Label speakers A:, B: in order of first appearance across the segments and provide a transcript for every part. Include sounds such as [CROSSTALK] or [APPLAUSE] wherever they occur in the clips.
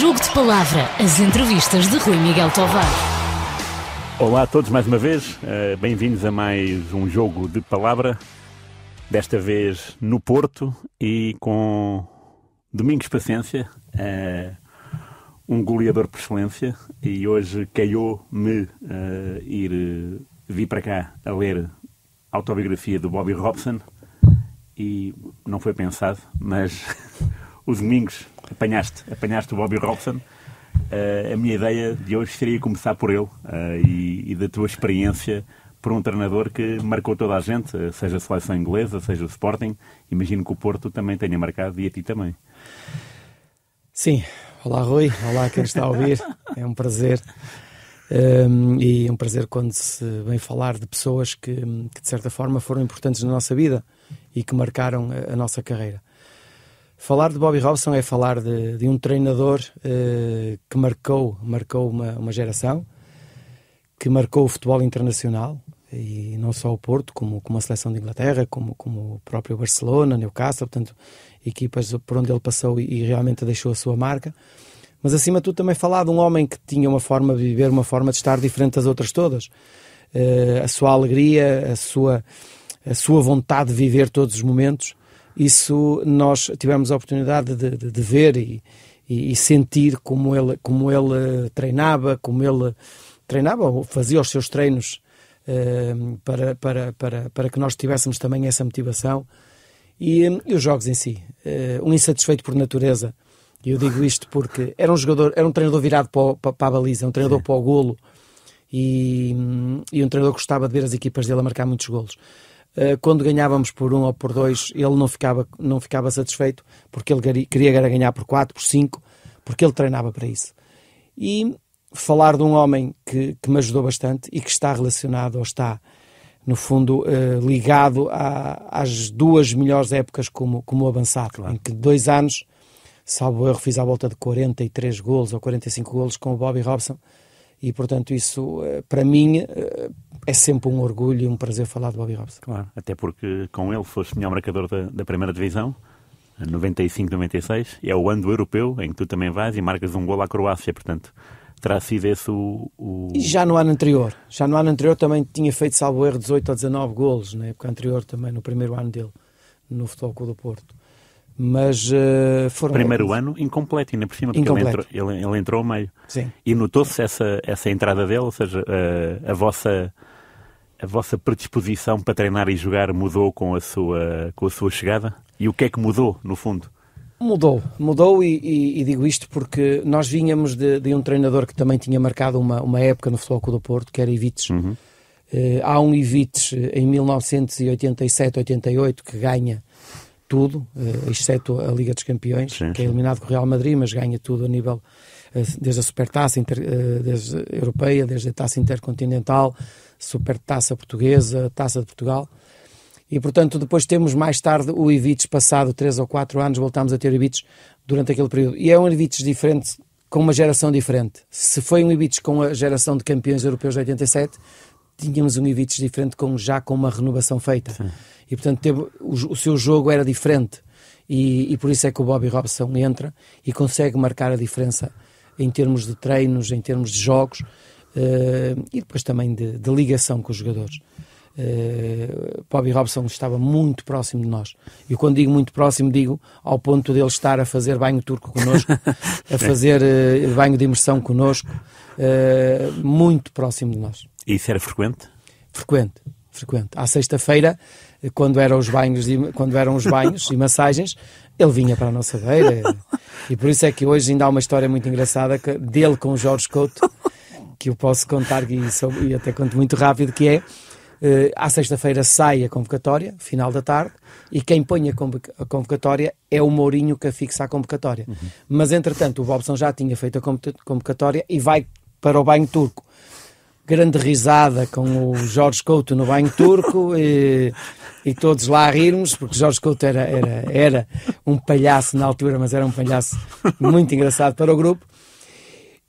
A: Jogo de Palavra, as entrevistas de Rui Miguel Tovar.
B: Olá a todos mais uma vez, uh, bem-vindos a mais um Jogo de Palavra, desta vez no Porto e com Domingos Paciência, uh, um goleador por excelência, e hoje calhou-me uh, ir vir para cá a ler a autobiografia do Bobby Robson e não foi pensado, mas [LAUGHS] o Domingos apanhaste, apanhaste o Bobby Robson. Uh, a minha ideia de hoje seria começar por ele uh, e, e, da tua experiência por um treinador que marcou toda a gente, seja a seleção inglesa, seja o Sporting. Imagino que o Porto também tenha marcado e a ti também.
C: Sim. Olá, Rui. Olá, quem está a ouvir. É um prazer. Um, ehm, e é um prazer quando se vem falar de pessoas que, que, de certa forma, foram importantes na nossa vida e que marcaram a, a nossa carreira. Falar de Bobby Robson é falar de, de um treinador uh, que marcou, marcou uma, uma, geração, que marcou o futebol internacional, e não só o Porto, como, como a seleção de Inglaterra, como, como o próprio Barcelona, Newcastle, portanto, equipas por onde ele passou e, e realmente deixou a sua marca. Mas acima de tudo também falar de um homem que tinha uma forma de viver, uma forma de estar diferente das outras todas. Uh, a sua alegria, a sua, a sua vontade de viver todos os momentos isso nós tivemos a oportunidade de, de, de ver e, e, sentir como ele, como ele treinava, como ele treinava ou fazia os seus treinos uh, para, para, para, para que nós tivéssemos também essa motivação. E, e os jogos em si. Uh, um insatisfeito por natureza. E eu digo isto porque era um jogador, era um treinador virado para, para, para a baliza, um treinador Sim. para o golo. E, e um treinador que gostava de ver as equipas dele a marcar muitos golos. Eh, quando ganhávamos por um ou por dois, ele não ficava, não ficava satisfeito, porque ele queria ganhar por quatro, por cinco, porque ele treinava para isso. E falar de um homem que, que me ajudou bastante e que está relacionado, ou está, no fundo, uh, ligado a, às duas melhores épocas como, como avançado, claro. em que dois anos, salvo erro, fiz à volta de 43 golos ou 45 golos com o Bobby Robson, e portanto isso, uh, para mim, é sempre um orgulho e um prazer falar de Bobby Robson.
B: Claro, até porque com ele foste melhor marcador da, da primeira divisão, 95-96, e é o ano do europeu em que tu também vais e marcas um gol à Croácia, portanto terá sido esse o, o...
C: E já no ano anterior, já no ano anterior também tinha feito salvo erro 18 ou 19 golos, na época anterior também, no primeiro ano dele, no Futebol Clube do Porto. Mas uh, foram...
B: Primeiro ano incompleto, ainda por cima, porque ele entrou, ele, ele entrou ao meio.
C: Sim.
B: E notou-se essa, essa entrada dele, ou seja, uh, a vossa a vossa predisposição para treinar e jogar mudou com a sua, com a sua chegada? E o que é que mudou, no fundo?
C: Mudou, mudou e, e, e digo isto porque nós vínhamos de, de, um treinador que também tinha marcado uma, uma época no Futebol do Porto, que era Ivites. Uhum. Uh, há um Ivites em 1987-88 que ganha tudo, uh, exceto a Liga dos Campeões, sim, que é eliminado com o Real Madrid, mas ganha tudo a nível, uh, desde a Supertaça inter, desde a Europeia, desde a Taça Intercontinental, Supertaça Portuguesa, Taça de Portugal. E, portanto, depois temos mais tarde o Ivites, passado 3 ou 4 anos, voltámos a ter Ivites durante aquele período. E é um Ivites diferente, com uma geração diferente. Se foi um Ivites com a geração de campeões europeus de 87, tínhamos um Ivites diferente com, já com uma renovação feita. Sim. E, portanto, teve, o, o, seu jogo era diferente. E, e por isso é que o Bobby Robson entra e consegue marcar a diferença em termos de treinos, em termos de jogos, uh, e depois também de, de, ligação com os jogadores. Uh, Bobby Robson estava muito próximo de nós. E quando digo muito próximo, digo ao ponto dele estar a fazer banho turco connosco, [LAUGHS] a fazer uh, banho de imersão connosco, uh, muito próximo de nós.
B: E isso era frequente?
C: Frequente, frequente. À sexta-feira, quando eram os banhos, quando eram os banhos e massagens, ele vinha para a nossa beira. E por isso é que hoje ainda há uma história muito engraçada dele com o Jorge Couto, que eu posso contar, e, sou, e até conto muito rápido, que é, uh, à sexta-feira sai a convocatória, final da tarde, e quem põe a convocatória é o Mourinho que fixa a convocatória. Uhum. Mas, entretanto, o Bobson já tinha feito a convocatória e vai para o banho turco. Grande risada com o Jorge Couto no banho turco e, e todos lá a rirmos, porque Jorge Couto era, era, era um palhaço na altura, mas era um palhaço muito engraçado para o grupo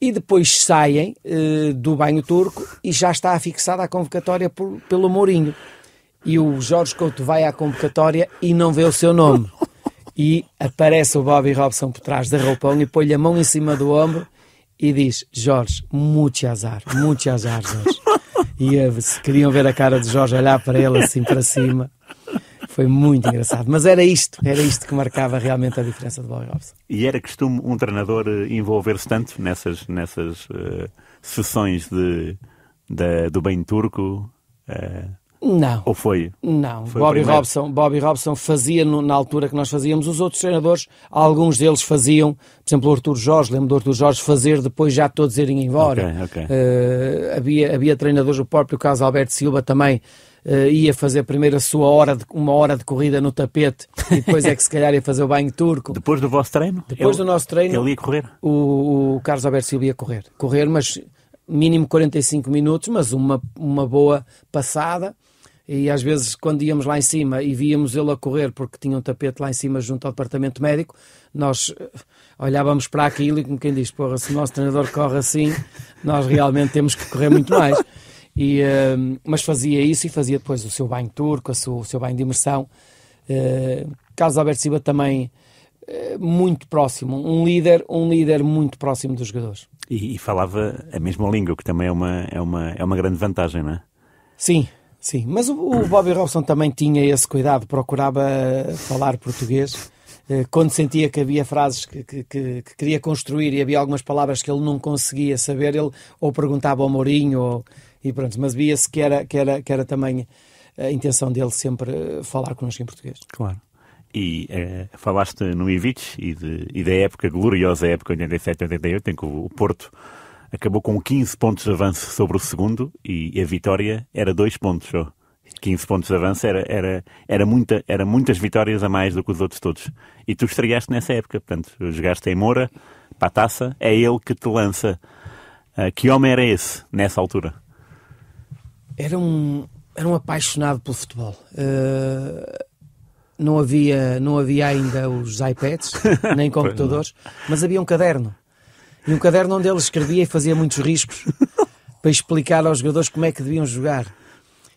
C: e depois saem uh, do banho turco e já está fixada a convocatória por, pelo Mourinho. E o Jorge Couto vai à convocatória e não vê o seu nome. e aparece o Bobby Robson por trás da roupão e põe-lhe a mão em cima do ombro e diz: Jorge, muito azar, muito azar, Jorge. E uh, se queriam ver a cara de Jorge olhar para ele assim para cima. Foi muito engraçado. Mas era isto, era isto que marcava realmente a diferença de Bobby Robson.
B: E era costume um treinador eh, envolver-se tanto nessas, nessas uh, sessões de, de, do bem turco? Uh,
C: não.
B: Ou foi?
C: Não. Foi Bobby, Robson, Bobby Robson fazia no, na altura que nós fazíamos. Os outros treinadores, alguns deles faziam, por exemplo, o Artur Jorge, lembro do Artur Jorge fazer depois já todos irem embora.
B: Okay, okay.
C: Uh, havia, havia treinadores, o próprio caso Alberto Silva também ia fazer primeiro a sua hora, de, uma hora de corrida no tapete e depois é que se calhar ia fazer o banho turco. [LAUGHS]
B: Depois do vosso treino?
C: Depois ele, do nosso treino.
B: Ele ia correr?
C: O, o Carlos Alberto Silva ia correr. Correr, mas mínimo 45 minutos, mas uma, uma boa passada e às vezes quando íamos lá em cima e víamos ele a correr porque tinha um tapete lá em cima junto ao departamento médico, nós eh, olhávamos para aquilo e como quem diz, porra, se o nosso treinador corre assim, nós realmente temos que correr muito mais. [LAUGHS] E, uh, mas fazia isso e fazia depois o seu banho turco, o seu, o seu banho de imersão. Uh, Carlos Alberto Silva também uh, muito próximo, um líder, um líder muito próximo dos jogadores.
B: E, e, falava a mesma língua, que também é uma, é uma, é uma grande vantagem, não é?
C: Sim, Sim, mas o, o Bobby Robson também tinha esse cuidado, procurava falar português eh, quando sentia que havia frases que, que, que, que, queria construir e havia algumas palavras que ele não conseguia saber, ele ou perguntava ao Mourinho ou, e pronto, mas via-se que era, que, era, que era também a intenção dele sempre eh, falar connosco em português.
B: Claro. E é, falaste no Ivic e, de, e da época, gloriosa época 87-88, em que o Porto acabou com 15 pontos de avanço sobre o segundo e a vitória era 2 pontos só. 15 pontos de avanço era, era, era, muita, era muitas vitórias a mais do que os outros todos. E tu estreaste nessa época, portanto, jogaste em Moura, para a taça, é ele que te lança. Uh, que homem era esse, nessa altura?
C: Era um, era um apaixonado pelo futebol. Uh, não, havia, não havia ainda os iPads, [LAUGHS] nem computadores, mas havia um caderno e um caderno onde ele escrevia e fazia muitos riscos [LAUGHS] para explicar aos jogadores como é que deviam jogar.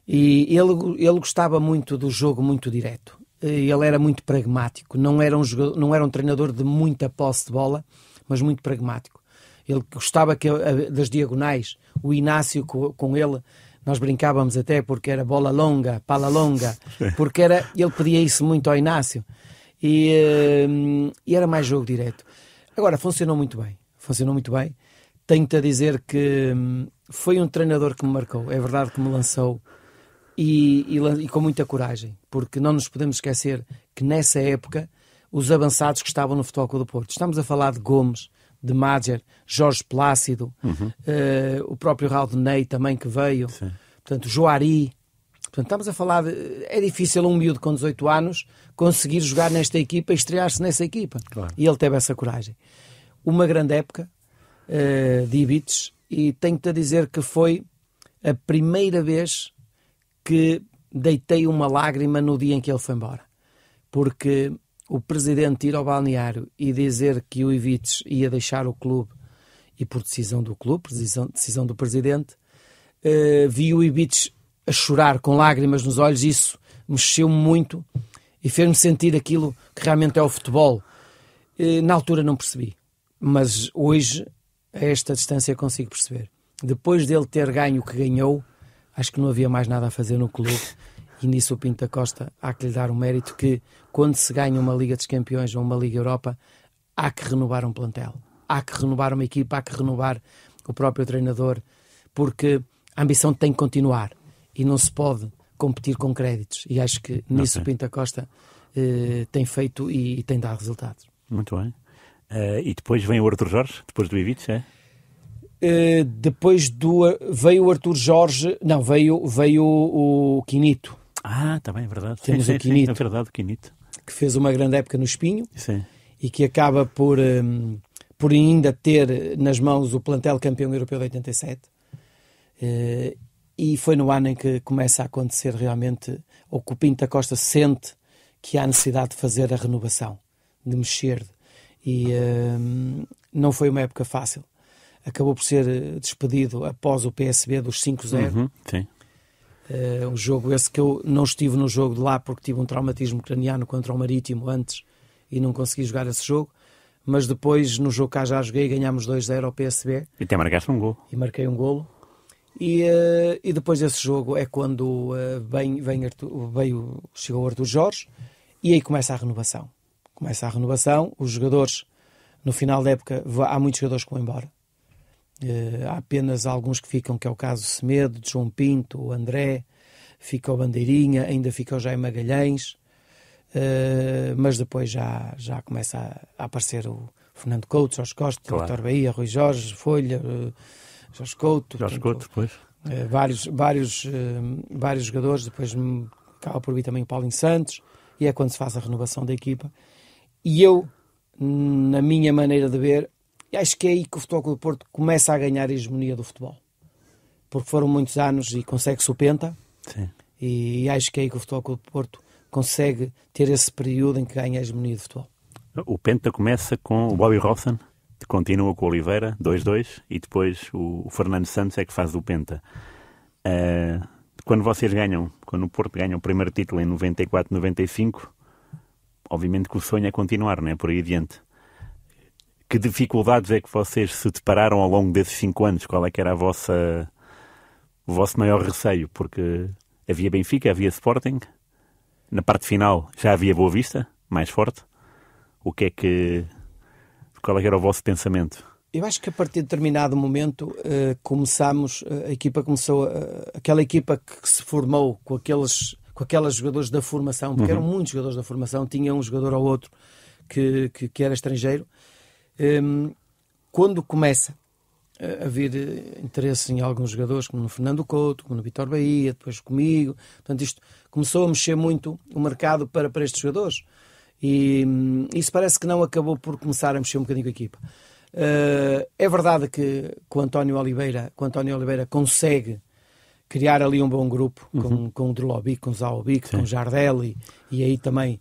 C: E ele, ele gostava muito do jogo muito direto. Ele era muito pragmático. Não era, um jogador, não era um treinador de muita posse de bola, mas muito pragmático. Ele gostava que, das diagonais. O Inácio com, com ele, nós brincávamos até porque era bola longa, pala longa, porque era, ele pedia isso muito ao Inácio. E, hum, e era mais jogo direto. Agora, funcionou muito bem funcionou muito bem. Tenho-te a dizer que hum, foi um treinador que me marcou, é verdade que me lançou e, e, e, com muita coragem, porque não nos podemos esquecer que nessa época os avançados que estavam no Futebol Clube do Porto, estamos a falar de Gomes, de Madger, Jorge Plácido, uhum. uh, o próprio Ney também que veio, Sim. portanto, Joari. Portanto, estamos a falar de. É difícil um miúdo com 18 anos conseguir jogar nesta equipa e estrear-se nessa equipa. Claro. E ele teve essa coragem uma grande época uh, de Ibites e tenho-te a dizer que foi a primeira vez que deitei uma lágrima no dia em que ele foi embora. Porque o presidente ir ao balneário e dizer que o Ibites ia deixar o clube e por decisão do clube, decisão, decisão do presidente, uh, vi o Ibites a chorar com lágrimas nos olhos, isso mexeu-me muito e fez-me sentir aquilo que realmente é o futebol. Uh, na altura não percebi. Mas hoje, a esta distância, consigo perceber. Depois dele ter ganho o que ganhou, acho que não havia mais nada a fazer no clube. E nisso o Pinto da Costa há que lhe dar um mérito que, quando se ganha uma Liga dos Campeões ou uma Liga Europa, há que renovar um plantel. Há que renovar uma equipa, há que renovar o próprio treinador, porque a ambição tem que continuar e não se pode competir com créditos. E acho que nisso okay. o Pinto da Costa eh, tem feito e, e tem dado resultados.
B: Muito bem. Uh, e depois vem o Arthur Jorge, depois do Ivites, é?
C: Uh, depois do veio o Arthur Jorge, não, veio, veio o, o Quinito.
B: Ah, também tá é verdade.
C: Temos sim, o Quinito. Sim,
B: é verdade, o Quinito.
C: Que fez uma grande época no Espinho.
B: Sim.
C: E que acaba por, um, por ainda ter nas mãos o plantel campeão europeu de 87. Uh, e foi no ano em que começa a acontecer realmente, ou que o Pinto da Costa sente que há necessidade de fazer a renovação, de mexer, e uh, não foi uma época fácil. Acabou por ser eh, despedido após o PSB dos 5-0.
B: Uhum, sim.
C: Uh, um jogo esse que eu não estive no jogo de lá porque tive um traumatismo craniano contra o Marítimo antes e não consegui jogar esse jogo. Mas depois, no jogo cá já joguei, ganhámos 2-0 ao PSB.
B: E até marcaste um gol.
C: E marquei um golo. E, uh, e depois desse jogo é quando uh, vem, vem Arthur, veio, chegou o Arthur Jorge e aí começa a renovação. Começa a renovação, os jogadores, no final da época, há muitos jogadores que vão embora. Uh, há apenas alguns que ficam, que é o caso Semedo, de João Pinto, o André, fica o Bandeirinha, ainda fica o Jaime Magalhães, uh, mas depois já, já começa a, aparecer o Fernando Couto, Jorge Costa, claro. Vitor Bahia, Rui Jorge, Folha, uh, Jorge Couto.
B: Jorge Couto, depois.
C: vários, vários, vários jogadores, depois acaba por vir também o Paulinho Santos, e é quando se faz a renovação da equipa. E eu, na minha maneira de ver, acho que é aí que o Futebol do Porto começa a ganhar a hegemonia do futebol. Porque foram muitos anos e consegue-se o Penta, Sim. E acho que é aí que o Futebol Clube do Porto consegue ter esse período em que ganha a hegemonia do futebol.
B: O Penta começa com o Bobby Robson, continua com o Oliveira, 2-2, e depois o Fernando Santos é que faz o Penta. Uh, quando vocês ganham, quando o Porto ganha o primeiro título em 94-95, obviamente que o sonho é continuar, não é? Por aí adiante. Que dificuldades é que vocês se depararam ao longo desses cinco anos? Qual é que era a vossa o vosso maior receio? Porque havia Benfica, havia Sporting, na parte final já havia Boa Vista, mais forte. O que é que. Qual é era o vosso pensamento?
C: Eu acho que a partir de determinado momento uh, começámos, uh, a equipa começou, uh, aquela equipa que se formou com aqueles, com aqueles jogadores da formação, porque uhum. eram muitos jogadores da formação, tinha um jogador ou outro que, que, que era estrangeiro. Um, ehm, quando começa haver eh, interesse em alguns jogadores, como no Fernando Couto, como no Vitor Bahia, depois comigo. Portanto, isto começou a mexer muito o mercado para, para estes jogadores. E hum, isso parece que não acabou por começar a mexer um bocadinho com a equipa. Uh, é verdade que com António Oliveira, com António Oliveira consegue criar ali um bom grupo uhum. com, com o Drolobic, com o Zaobic, com o Jardel e, aí também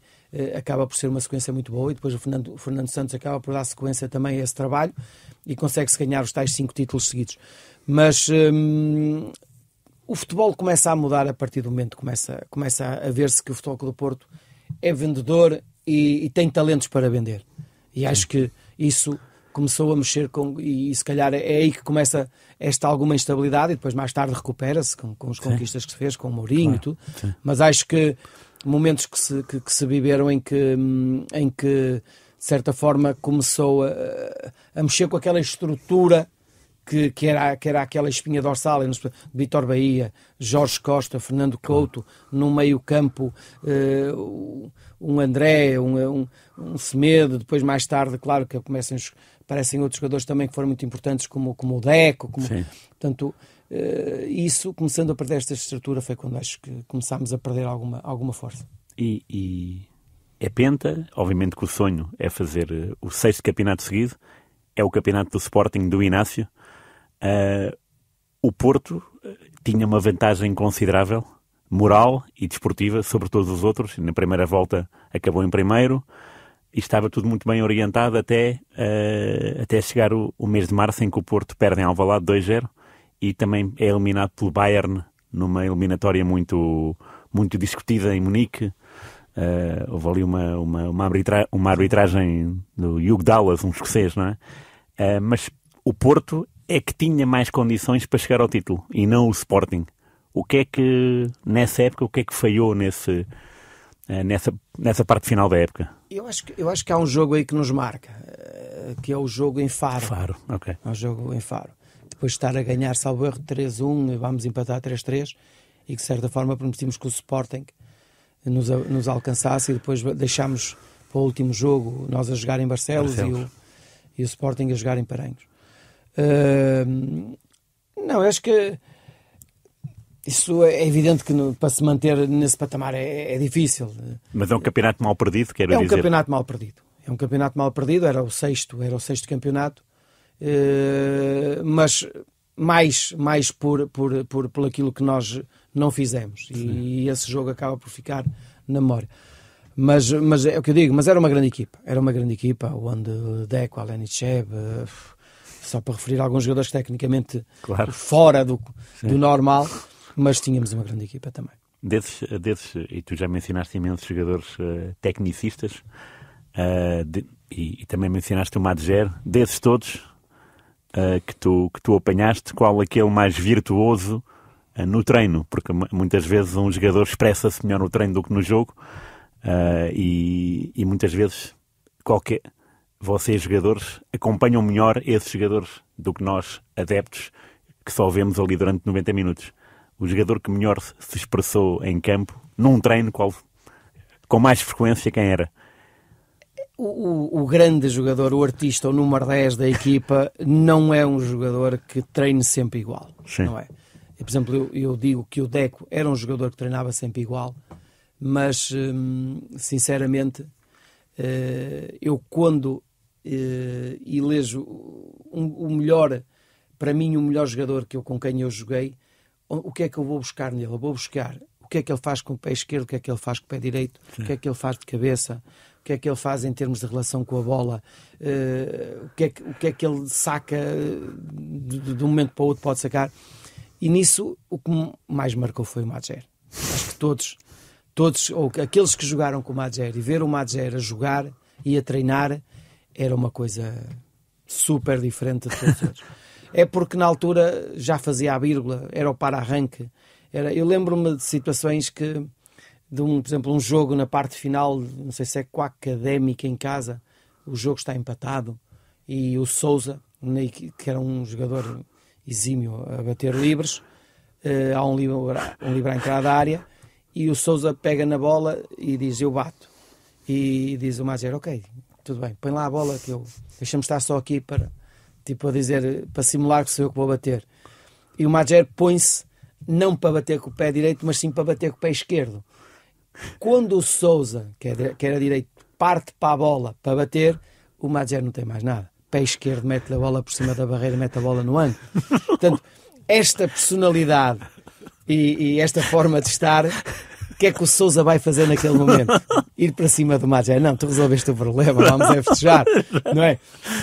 C: acaba por ser uma sequência muito boa e depois o Fernando, o Fernando Santos acaba por dar sequência também a esse trabalho e consegue-se ganhar os tais cinco títulos seguidos. Mas hum, o futebol começa a mudar a partir do momento que começa, começa a ver-se que o Futebol do Porto é vendedor e, e, tem talentos para vender. E acho que isso começou a mexer com. E, e, se calhar é aí que começa esta alguma instabilidade e depois mais tarde recupera-se com, com as conquistas que se fez, com o Mourinho claro. e tudo. Sim. Mas acho que momentos que se, que, que se viveram em que, hum, em que de certa forma, começou a, a mexer com aquela estrutura que, que, era, que era aquela espinha dorsal, Vitor Bahia, Jorge Costa, Fernando Couto, no meio-campo, uh, um André, um, um, um, Semedo, depois mais tarde, claro que começam, aparecem outros jogadores também que foram muito importantes, como, como o Deco, como, portanto, uh, isso, começando a perder esta estrutura, foi quando acho que começámos a perder alguma, alguma força.
B: E, e é penta, obviamente que o sonho é fazer uh, o sexto campeonato seguido, é o campeonato do Sporting do Inácio. Uh, o Porto uh, tinha uma vantagem considerável, moral e desportiva, sobre todos os outros. Na primeira volta acabou em primeiro e estava tudo muito bem orientado até, até chegar o, o, mês de março em que o Porto perde em Alvalade 2-0 e também é eliminado pelo Bayern numa eliminatória muito, muito discutida em Munique. Uh, houve ali uma, uma, uma, arbitra uma arbitragem do Hugh Dallas, um escocês, não é? Uh, mas o Porto é que tinha mais condições para chegar ao título e não o Sporting. O que é que, nessa época, o que é que falhou nesse, uh, nessa, nessa parte final da época?
C: Eu acho, que, eu acho que há um jogo aí que nos marca, que é o jogo em Faro.
B: Faro, ok.
C: É o jogo em Faro. Depois de estar a ganhar, salvo erro, 3-1, vamos empatar 3-3, e que de certa forma permitimos que o Sporting nos, nos alcançasse e depois deixámos para o último jogo nós a jogar em Barcelos, Barcelos. E, o, e o Sporting a jogar em Paranhos. Uh, não, acho que isso é evidente que no, para se manter nesse patamar é, é, difícil.
B: Mas é um campeonato mal perdido, quero
C: é
B: dizer.
C: É um campeonato mal perdido. É um campeonato mal perdido, era o sexto, era o sexto campeonato, mas mais, mais por, por, por, por aquilo que nós não fizemos. E, esse jogo acaba por ficar na memória. Mas, mas é o que eu digo, mas era uma grande equipa. Era uma grande equipa, onde Deco, Alenichev, eh, só para referir alguns jogadores tecnicamente claro. fora do, do normal, mas tínhamos uma grande equipa também.
B: Desses, desses, e tu já mencionaste imensos jogadores uh, tecnicistas, Uh, de, e, e, também mencionaste o Madger, desses todos uh, que, tu, que tu apanhaste, qual aquele mais virtuoso uh, no treino? Porque muitas vezes um jogador expressa-se melhor no treino do que no jogo e, e muitas vezes qualquer vocês jogadores acompanham melhor esses jogadores do que nós adeptos que só vemos ali durante 90 minutos. O jogador que melhor se expressou em campo, num treino, qual, com mais frequência, quem era?
C: O, o, o, grande jogador, o artista, o número 10 da equipa, não é um jogador que treine sempre igual. Sim. Não é? Por exemplo, eu, eu, digo que o Deco era um jogador que treinava sempre igual, mas, hum, sinceramente, eh, eu quando eh, elejo o melhor para mim, o melhor jogador que eu, com quem eu joguei, o que é que eu vou buscar nele? Eu vou buscar o que é que ele faz com o pé esquerdo, o que é que ele faz com o pé direito, Sim. o que é que ele faz de cabeça, o que é que ele faz em termos de relação com a bola, uh, o, que é que, o que é que ele saca de, de um momento para o outro pode sacar. E nisso o que mais marcou foi o Madger. Acho que todos, todos, ou aqueles que jogaram com o Madger e ver o Madger a jogar e a treinar era uma coisa super diferente de todos os outros. [LAUGHS] é porque na altura já fazia a vírgula, era o para-arranque. Era, eu lembro-me de situações que, de um, por exemplo, um jogo na parte final, não sei se é com a Académica em casa, o jogo está empatado e o Souza, que era um jogador exímio a bater livres, uh, há um livre, um livre à entrada da área e o Souza pega na bola e diz eu bato. E diz o Mager, ok, tudo bem, põe lá a bola que eu deixa-me estar só aqui para tipo a dizer, para simular que sou eu que vou bater. E o Mager põe-se não para bater com o pé direito, mas sim para bater com o pé esquerdo. Quando o Souza, que, é, que era direito, parte para a bola para bater, o Mager não tem mais nada. Pé esquerdo mete a bola por cima da barreira, mete a bola no ângulo. Portanto, esta personalidade e, e esta forma de estar que é que o Souza vai fazer naquele momento? Ir para cima do Magé. Não, tu resolveste o problema, vamos é festejar, não é?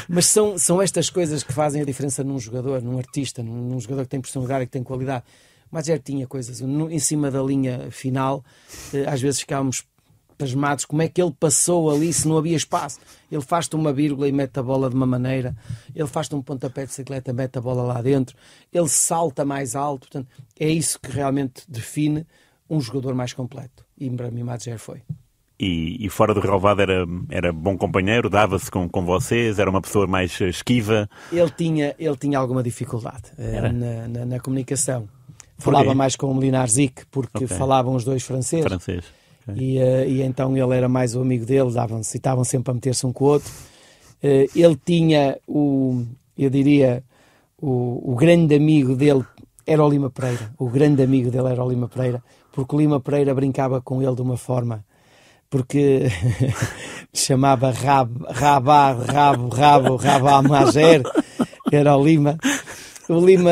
C: Mas são, são estas coisas que fazem a diferença num jogador, num artista, num, num jogador que tem personalidade e que tem qualidade. Mas tinha coisas em cima da linha final, eh, às vezes ficávamos pasmados como é que ele passou ali se não havia espaço. Ele faz-te uma vírgula e mete a bola de uma maneira, ele faz-te um pontapé de bicicleta, mete a bola lá dentro, ele salta mais alto. Portanto, é isso que realmente define um jogador mais completo. E para mim, Madger foi.
B: E, e, fora do relvado era, era bom companheiro, dava-se com, com vocês, era uma pessoa mais esquiva?
C: Ele tinha, ele tinha alguma dificuldade uh, na, na, na, comunicação. Falava mais com o Molinar Zic, porque okay. falavam os dois franceses.
B: Francês.
C: Okay. E, uh, e, então ele era mais o amigo dele, davam-se e estavam sempre a meter-se um com o outro. Uh, ele tinha o, eu diria, o, o grande amigo dele era o Lima Pereira. O grande amigo dele era o Lima Pereira porque o Lima Pereira brincava com ele de uma forma, porque [LAUGHS] chamava rab, rabá, rabo, rabo, rabá mager, era o Lima. O Lima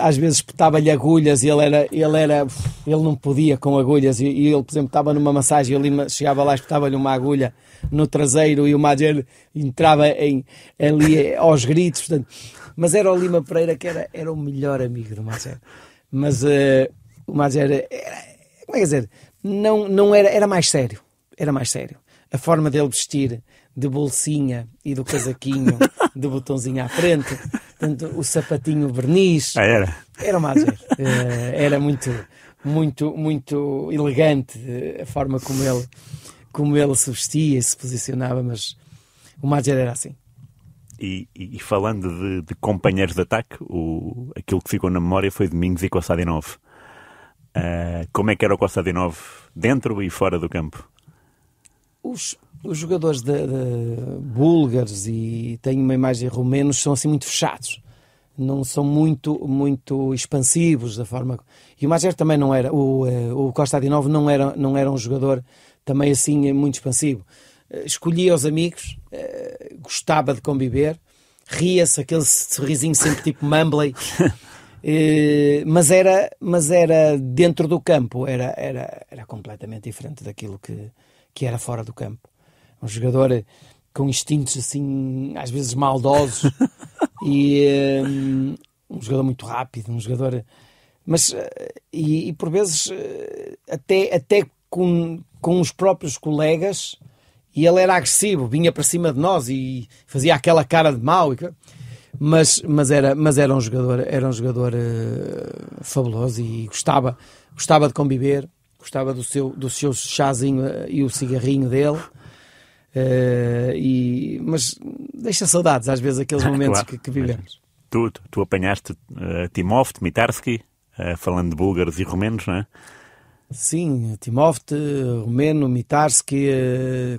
C: às vezes espetava-lhe agulhas e ele era, ele era, ele não podia com agulhas e, e ele, por exemplo, estava numa massagem e o Lima chegava lá e espetava-lhe uma agulha no traseiro e o Mager entrava em, ali aos gritos, portanto, mas era o Lima Pereira que era, era o melhor amigo do Mager. Mas uh, o Mager era, como é que dizer? Não, não era, era mais sério. Era mais sério. A forma dele vestir, de bolsinha e do casaquinho, [LAUGHS] de botãozinho à frente, portanto, o sapatinho verniz.
B: Ah, era?
C: Era mais eh, Era muito, muito, muito elegante eh, a forma como ele, como ele se vestia e se posicionava, mas o Major era assim.
B: E, e, falando de, de, companheiros de ataque, o, aquilo que ficou na memória foi Domingos e Cossadi 9. Uh, como é que era o Novo dentro e fora do campo?
C: Os, os jogadores de, de búlgaros e tenho uma imagem romenos são assim muito fechados. Não são muito muito expansivos da forma e o Mager também não era o, eh, o Costa de Novo não era não era um jogador também assim muito expansivo. Eh, escolhia os amigos gostava de conviver ria-se aquele sorrisinho sempre tipo Mumbley [LAUGHS] Eh, mas, era, mas era dentro do campo, era, era, era completamente diferente daquilo que, que era fora do campo. Um jogador com instintos assim, às vezes maldosos, [LAUGHS] e um, eh, um jogador muito rápido, um jogador. Mas, eh, e, e por vezes, até, até com, com os próprios colegas, e ele era agressivo, vinha para cima de nós e fazia aquela cara de mau. Mas, mas, era, mas era um jogador, era um jogador uh, fabuloso e gostava, gostava de conviver, gostava do seu, do seu chazinho e o cigarrinho dele. Uh, e, mas deixa saudades às vezes aqueles [LAUGHS] momentos claro, que, que, vivemos.
B: Tu, tu, apanhaste uh, Timov, Mitarski, falando de búlgaros e romenos, não é?
C: Sim, Timovte, Romeno, Mitarski,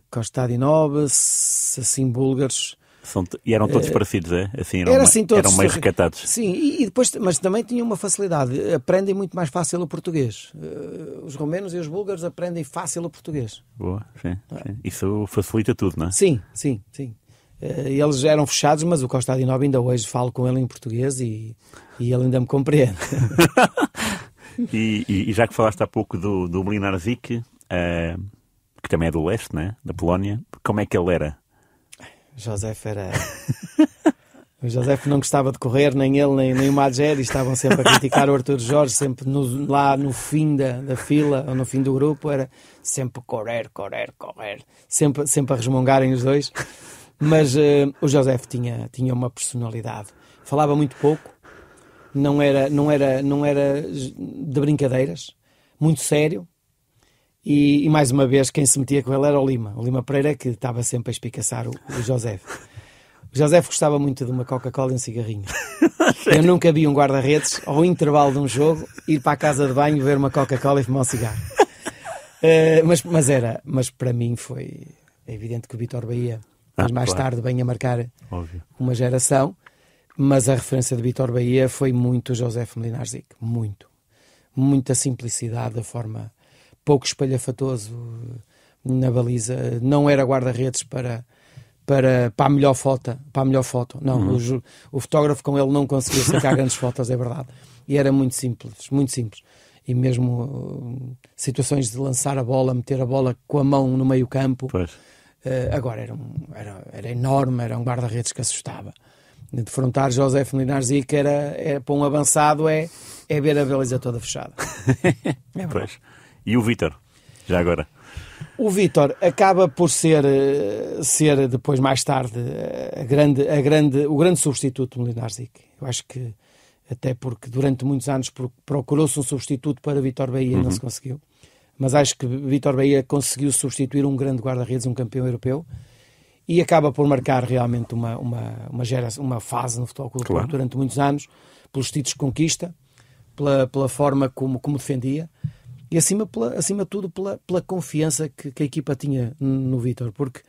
C: Kostadinov, assim búlgaros.
B: São, e eram todos uh, parecidos, é? Assim, eram, era assim, todos, eram meio recatados.
C: Sim, e, depois, mas também tinham uma facilidade. Aprendem muito mais fácil o português. Uh, os romenos e os búlgaros aprendem fácil o português.
B: Boa, sim, é? sim. Isso facilita tudo, não é?
C: Sim, sim, sim. Uh, eles eram fechados, mas o Kostadinov ainda hoje falo com ele em português e, e ele ainda me compreende. [LAUGHS]
B: e, e, já que falaste há pouco do, do Mlinarzik, que também é do leste, né? da Polónia, como é que ele era?
C: José era. [LAUGHS] O José não gostava de correr, nem ele, nem, nem o Mageri, estavam sempre a criticar o Arthur Jorge, sempre no, lá no fim da, da fila, ou no fim do grupo, era sempre correr, correr, correr, sempre, sempre a resmungarem os dois. Mas uh, o José tinha, tinha uma personalidade, falava muito pouco, não era, não era, não era de brincadeiras, muito sério, e, e, mais uma vez, quem se metia com ele era o Lima. O Lima Pereira, que estava sempre a espicaçar o, o José. O José gostava muito de uma Coca-Cola e um cigarrinho. [LAUGHS] Eu nunca vi um guarda-redes, ao intervalo de um jogo, ir para a casa de banho, ver uma Coca-Cola e fumar um cigarro. Uh, [LAUGHS] mas, mas era, mas para mim foi é evidente que o Vitor Bahia, ah, mais claro. tarde, vem a marcar Óbvio. uma geração. Mas a referência de Vitor Bahia foi muito José Melinarzik, muito. Muita simplicidade da forma pouco espalhafatoso na baliza, não era guarda-redes para, para, para a melhor foto, para a melhor foto. Não, uhum. o, o, fotógrafo com ele não conseguia sacar [LAUGHS] grandes fotos, é verdade. E era muito simples, muito simples. E mesmo uh, situações de lançar a bola, meter a bola com a mão no meio campo. Uh, agora era, um, era, era enorme, era um guarda-redes que assustava. Defrontar José Linares que era, era para um avançado é, é ver a baliza toda fechada. [LAUGHS]
B: é pois. E o Vítor, já agora?
C: O Vítor acaba por ser, eh, ser depois, mais tarde, a grande, a grande, o grande substituto de Molinarzic. Eu acho que, até porque durante muitos anos procurou-se um substituto para Vítor Bahia e uhum. não se conseguiu. Mas acho que Vítor Bahia conseguiu substituir um grande guarda-redes, um campeão europeu, e acaba por marcar realmente uma, uma, uma, geração, uma fase no futebol clube claro. durante muitos anos, pelos títulos de conquista, pela, pela forma como, como defendia e acima, pela, acima de tudo pela, pela confiança que, que a equipa tinha no Vitor, porque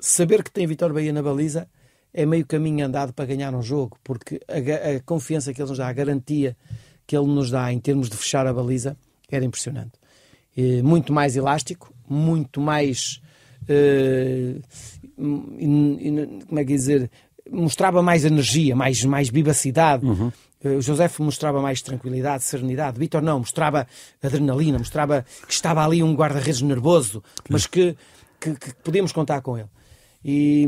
C: saber que tem Vitor Bahia na baliza é meio caminho andado para ganhar um jogo, porque a, a, confiança que ele nos dá, a garantia que ele nos dá em termos de fechar a baliza, era impressionante. E, muito mais elástico, muito mais. Uh, como é que dizer? Mostrava mais energia, mais, mais vivacidade. Uhum. O José mostrava mais tranquilidade, serenidade. Vitor não, mostrava adrenalina, mostrava que estava ali um guarda-redes nervoso, mas que, que, que, podíamos contar com ele. E,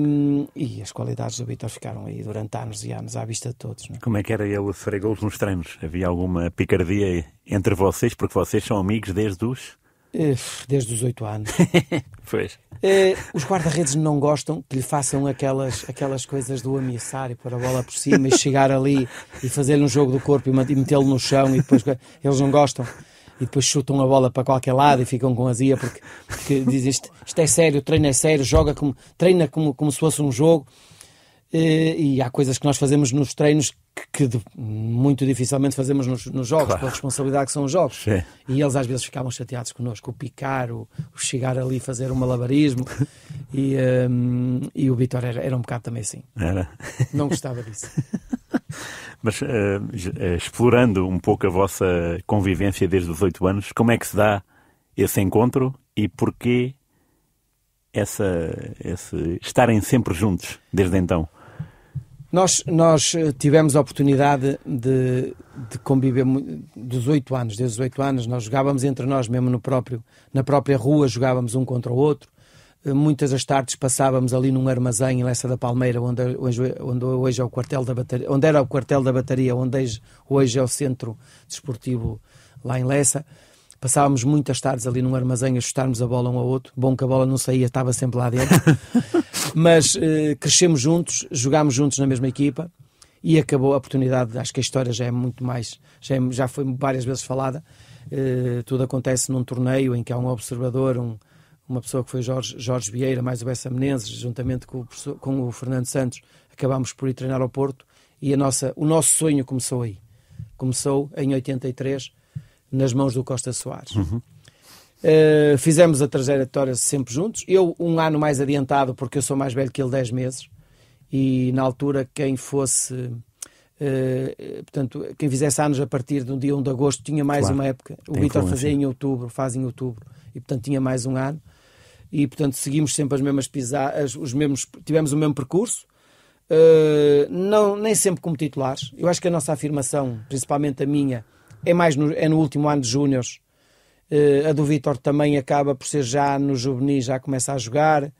C: e as qualidades do Vitor ficaram aí durante anos e anos à vista de todos. É?
B: Como é que era ele fazer gols nos treinos? Havia alguma picardia entre vocês, porque vocês são amigos desde os
C: Desde os oito anos. [LAUGHS]
B: pois.
C: Uh, os guarda-redes não gostam que lhe façam aquelas, aquelas coisas do ameaçar e pôr a bola por cima e chegar ali e fazer-lhe um jogo do corpo e metê-lo no chão e depois eles não gostam. E depois chutam a bola para qualquer lado e ficam com azia porque, porque dizem isto, isto é sério, treino é sério, joga como, treina como, como se fosse um jogo. Uh, e há coisas que nós fazemos nos treinos que de, muito dificilmente fazemos nos, nos jogos, claro. pela responsabilidade que são os jogos. Sim. E eles às vezes ficavam chateados connosco, o picar, o, o chegar ali fazer um malabarismo. e, um, e o Vitor era, era um bocado também assim.
B: Era.
C: Não gostava disso. [LAUGHS]
B: Mas uh, explorando um pouco a vossa convivência desde os oito anos, como é que se dá esse encontro e porquê essa, esse estarem sempre juntos desde então?
C: Nós, nós eh, tivemos a oportunidade de, de conviver dos oito anos, desde os oito anos, nós jogávamos entre nós, mesmo no próprio, na própria rua, jogávamos um contra o outro. Eh, muitas das tardes passávamos ali num armazém em Lessa da Palmeira, onde, hoje, onde hoje é o quartel da onde era o quartel da bateria, onde hoje é o centro desportivo lá em Lessa. Passávamos muitas tardes ali num armazém a chutarmos a bola um ao outro. Bom que a bola não saía, estava sempre lá dentro. [LAUGHS] Mas uh, crescemos juntos, jogámos juntos na mesma equipa e acabou a oportunidade. Acho que a história já é muito mais, já, é, já foi várias vezes falada. Uh, tudo acontece num torneio em que há um observador, um, uma pessoa que foi Jorge, Jorge Vieira, mais o Bessa Menezes, juntamente com o, com o Fernando Santos, acabámos por ir treinar ao Porto e a nossa, o nosso sonho começou aí. Começou em 83, nas mãos do Costa Soares. Uhum. Uh, fizemos a trajetória sempre juntos. Eu, um ano mais adiantado, porque eu sou mais velho que ele 10 meses, e na altura, quem fosse. Uh, portanto, quem fizesse anos a partir do dia 1 de agosto tinha mais claro. uma época. O Vitor fazia em outubro, faz em outubro, e portanto tinha mais um ano. E portanto seguimos sempre as mesmas pisadas, os mesmos, tivemos o mesmo percurso. Uh, não, nem sempre como titulares. Eu acho que a nossa afirmação, principalmente a minha, é mais no, é no último ano de Júniors. Uh, a do Vitor também acaba por ser já no juvenil, já começa a jogar.